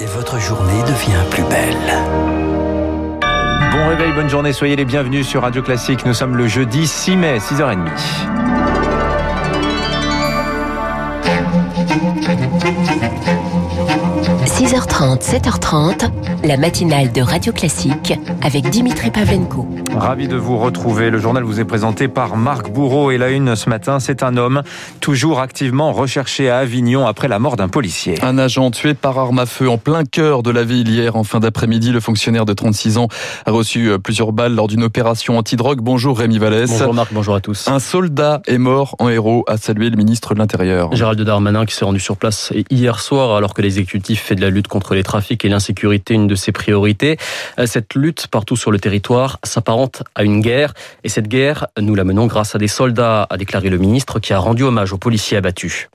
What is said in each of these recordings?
et votre journée devient plus belle. Bon réveil, bonne journée, soyez les bienvenus sur Radio Classique. Nous sommes le jeudi 6 mai, 6h30. – 6h30, 7h30, la matinale de Radio Classique avec Dimitri Pavlenko. Ravi de vous retrouver. Le journal vous est présenté par Marc Bourreau et la une ce matin, c'est un homme toujours activement recherché à Avignon après la mort d'un policier. Un agent tué par arme à feu en plein cœur de la ville hier en fin d'après-midi. Le fonctionnaire de 36 ans a reçu euh, plusieurs balles lors d'une opération antidrogue. Bonjour Rémi Vallès. Bonjour Marc, bonjour à tous. Un soldat est mort en héros, a salué le ministre de l'Intérieur. Gérald Darmanin qui s'est rendu sur place hier soir alors que l'exécutif fait de la lutte contre les trafics et l'insécurité une de ses priorités. Euh, cette lutte partout sur le territoire s'apparente à une guerre. Et cette guerre, nous la menons grâce à des soldats, a déclaré le ministre, qui a rendu hommage aux policiers abattus.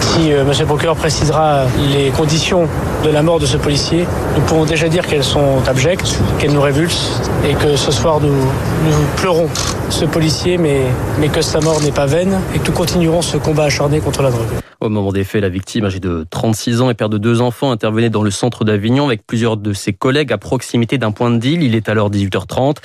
Si euh, M. procureur précisera les conditions de la mort de ce policier, nous pourrons déjà dire qu'elles sont abjectes, qu'elles nous révulsent et que ce soir nous, nous pleurons ce policier, mais, mais que sa mort n'est pas vaine et que nous continuerons ce combat acharné contre la drogue. Au moment des faits, la victime, âgée de 36 ans et père de deux enfants, intervenait dans le centre d'Avignon avec plusieurs de ses collègues à proximité d'un point de deal. Il est alors 18h30.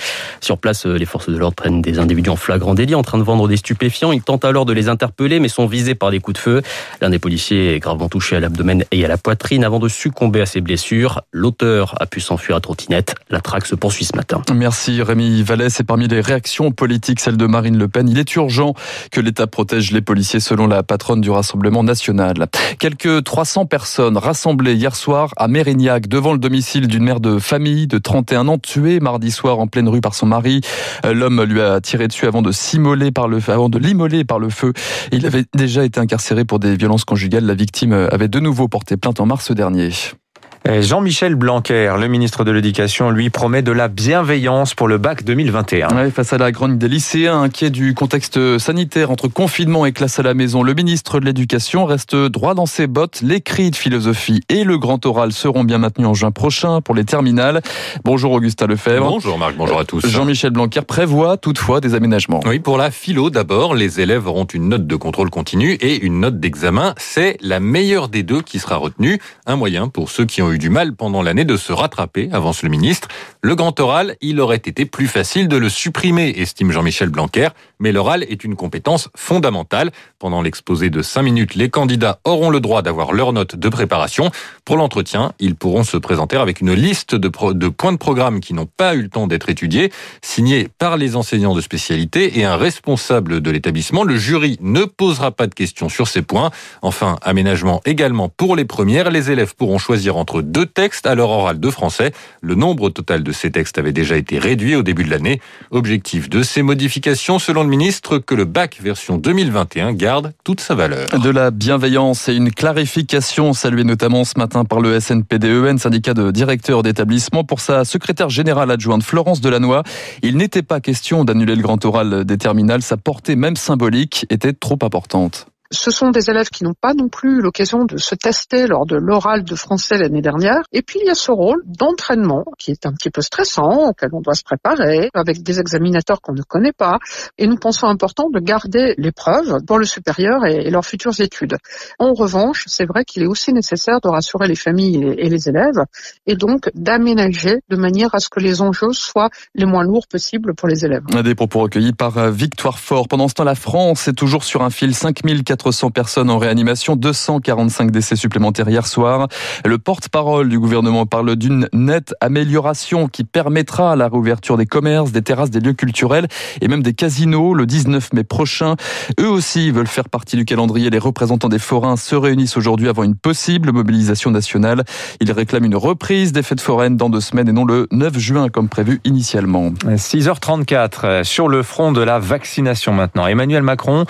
Sur place, les forces de l'ordre prennent des individus en flagrant délit en train de vendre des stupéfiants. Ils tentent alors de les interpeller mais sont visés par des coups de feu. L'un des policiers est gravement touché à l'abdomen et à la poitrine avant de succomber à ses blessures. L'auteur a pu s'enfuir à trottinette. La traque se poursuit ce matin. Merci Rémi Vallès. Et parmi les réactions politiques, celle de Marine Le Pen, il est urgent que l'État protège les policiers selon la patronne du Rassemblement national. Quelques 300 personnes rassemblées hier soir à Mérignac devant le domicile d'une mère de famille de 31 ans tuée mardi soir en pleine rue par son mari. L'homme lui a tiré dessus avant de s'immoler par le avant de l'immoler par le feu. Il avait déjà été incarcéré pour des violences conjugales. La victime avait de nouveau porté plainte en mars dernier. Jean-Michel Blanquer, le ministre de l'Éducation, lui promet de la bienveillance pour le bac 2021. Ouais, face à la grogne des lycéens inquiets du contexte sanitaire entre confinement et classe à la maison, le ministre de l'Éducation reste droit dans ses bottes. Les cris de philosophie et le grand oral seront bien maintenus en juin prochain pour les terminales. Bonjour Augustin Lefebvre. Bonjour Marc, bonjour à tous. Jean-Michel Blanquer prévoit toutefois des aménagements. Oui, pour la philo d'abord, les élèves auront une note de contrôle continu et une note d'examen. C'est la meilleure des deux qui sera retenue. Un moyen pour ceux qui ont eu du mal pendant l'année de se rattraper, avance le ministre. Le grand oral, il aurait été plus facile de le supprimer, estime Jean-Michel Blanquer, mais l'oral est une compétence fondamentale. Pendant l'exposé de 5 minutes, les candidats auront le droit d'avoir leur note de préparation. Pour l'entretien, ils pourront se présenter avec une liste de, points de programme qui n'ont pas eu le temps d'être étudiés, signés par les enseignants de spécialité et un responsable de l'établissement. Le jury ne posera pas de questions sur ces points. Enfin, aménagement également pour les premières. Les élèves pourront choisir entre deux textes à leur oral de français. Le nombre total de ces textes avait déjà été réduit au début de l'année. Objectif de ces modifications, selon le ministre, que le bac version 2021 garde toute sa valeur. De la bienveillance et une clarification saluée notamment ce matin par le SNPDEN, syndicat de directeurs d'établissement, pour sa secrétaire générale adjointe Florence Delannoy. Il n'était pas question d'annuler le grand oral des terminales. Sa portée même symbolique était trop importante ce sont des élèves qui n'ont pas non plus l'occasion de se tester lors de l'oral de français l'année dernière. Et puis il y a ce rôle d'entraînement qui est un petit peu stressant, auquel on doit se préparer, avec des examinateurs qu'on ne connaît pas. Et nous pensons important de garder l'épreuve pour le supérieur et, leurs futures études. En revanche, c'est vrai qu'il est aussi nécessaire de rassurer les familles et, les élèves, et donc d'aménager de manière à ce que les enjeux soient les moins lourds possibles pour les élèves. Des propos recueillis par euh, Victoire Fort. Pendant ce temps, la France est toujours sur un fil 5400 400 personnes en réanimation, 245 décès supplémentaires hier soir. Le porte-parole du gouvernement parle d'une nette amélioration qui permettra la réouverture des commerces, des terrasses, des lieux culturels et même des casinos le 19 mai prochain. Eux aussi veulent faire partie du calendrier. Les représentants des forains se réunissent aujourd'hui avant une possible mobilisation nationale. Ils réclament une reprise des fêtes foraines dans deux semaines et non le 9 juin comme prévu initialement. 6h34 sur le front de la vaccination maintenant. Emmanuel Macron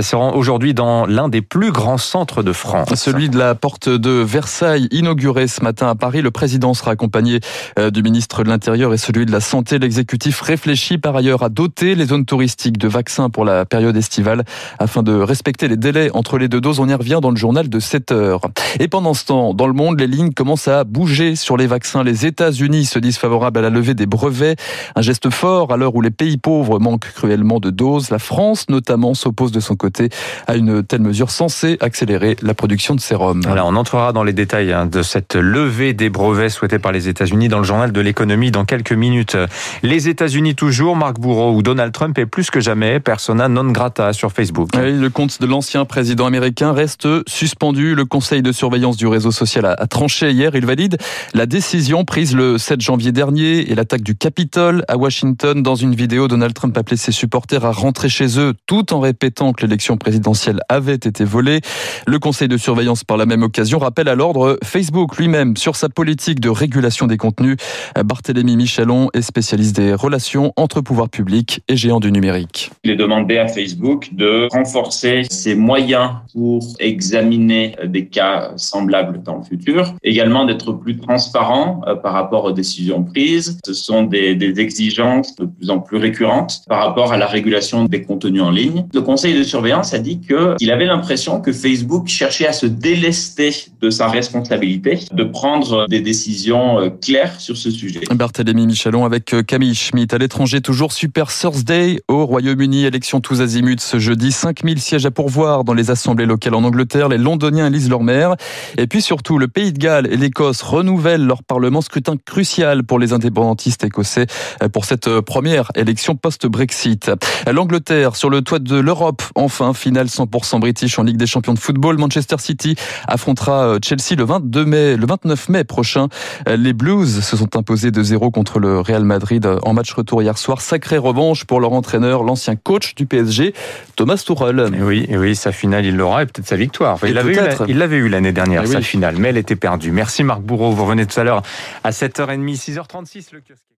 se rend aujourd'hui dans l'un des plus grands centres de France. Celui de la porte de Versailles, inauguré ce matin à Paris. Le président sera accompagné euh, du ministre de l'Intérieur et celui de la Santé. L'exécutif réfléchit par ailleurs à doter les zones touristiques de vaccins pour la période estivale afin de respecter les délais entre les deux doses. On y revient dans le journal de 7 heures. Et pendant ce temps, dans le monde, les lignes commencent à bouger sur les vaccins. Les États-Unis se disent favorables à la levée des brevets. Un geste fort à l'heure où les pays pauvres manquent cruellement de doses. La France, notamment, s'oppose de son côté à une de telles mesures censées accélérer la production de sérum. Voilà, on entrera dans les détails hein, de cette levée des brevets souhaitée par les États-Unis dans le journal de l'économie dans quelques minutes. Les États-Unis toujours, Marc Bourreau ou Donald Trump est plus que jamais persona non grata sur Facebook. Oui, le compte de l'ancien président américain reste suspendu. Le conseil de surveillance du réseau social a tranché hier. Il valide la décision prise le 7 janvier dernier et l'attaque du Capitole à Washington. Dans une vidéo, Donald Trump appelait ses supporters à rentrer chez eux tout en répétant que l'élection présidentielle avait été volée. Le conseil de surveillance, par la même occasion, rappelle à l'ordre Facebook lui-même sur sa politique de régulation des contenus. Barthélémy Michelon est spécialiste des relations entre pouvoirs publics et géants du numérique. Il est demandé à Facebook de renforcer ses moyens pour examiner des cas semblables dans le futur, également d'être plus transparent euh, par rapport aux décisions prises. Ce sont des, exigences de plus en plus récurrentes par rapport à la régulation des contenus en ligne. Le conseil de surveillance a dit qu'il avait l'impression que Facebook cherchait à se délester de sa responsabilité, de prendre des décisions euh, claires sur ce sujet. Barthélémy Michelon avec euh, Camille Schmitt. À l'étranger, toujours Super Thursday au Royaume-Uni. Élection tous azimuts ce jeudi. 5000 sièges à pourvoir dans les assemblées locales en Angleterre. Les Londoniens élisent leur maire. Et puis surtout, le Pays de Galles et l'Écosse renouvellent leur parlement. Scrutin crucial pour les indépendantistes écossais euh, pour cette première élection post-Brexit. L'Angleterre sur le toit de l'Europe. Enfin, finale 100% british en Ligue des champions de football. Manchester City affrontera Chelsea le 22 mai, le 29 mai prochain. Les Blues se sont imposés de 0 contre le Real Madrid en match retour hier soir. Sacrée revanche pour leur entraîneur, l'ancien coach du PSG, Thomas Tuchel. Et oui, et oui, sa finale, il l'aura et peut-être sa victoire. il l'avait eu, l'année dernière, sa finale, mais elle était perdue. Merci Marc Bourreau. Vous revenez tout à l'heure à 7h30, 6h36. Le kiosque.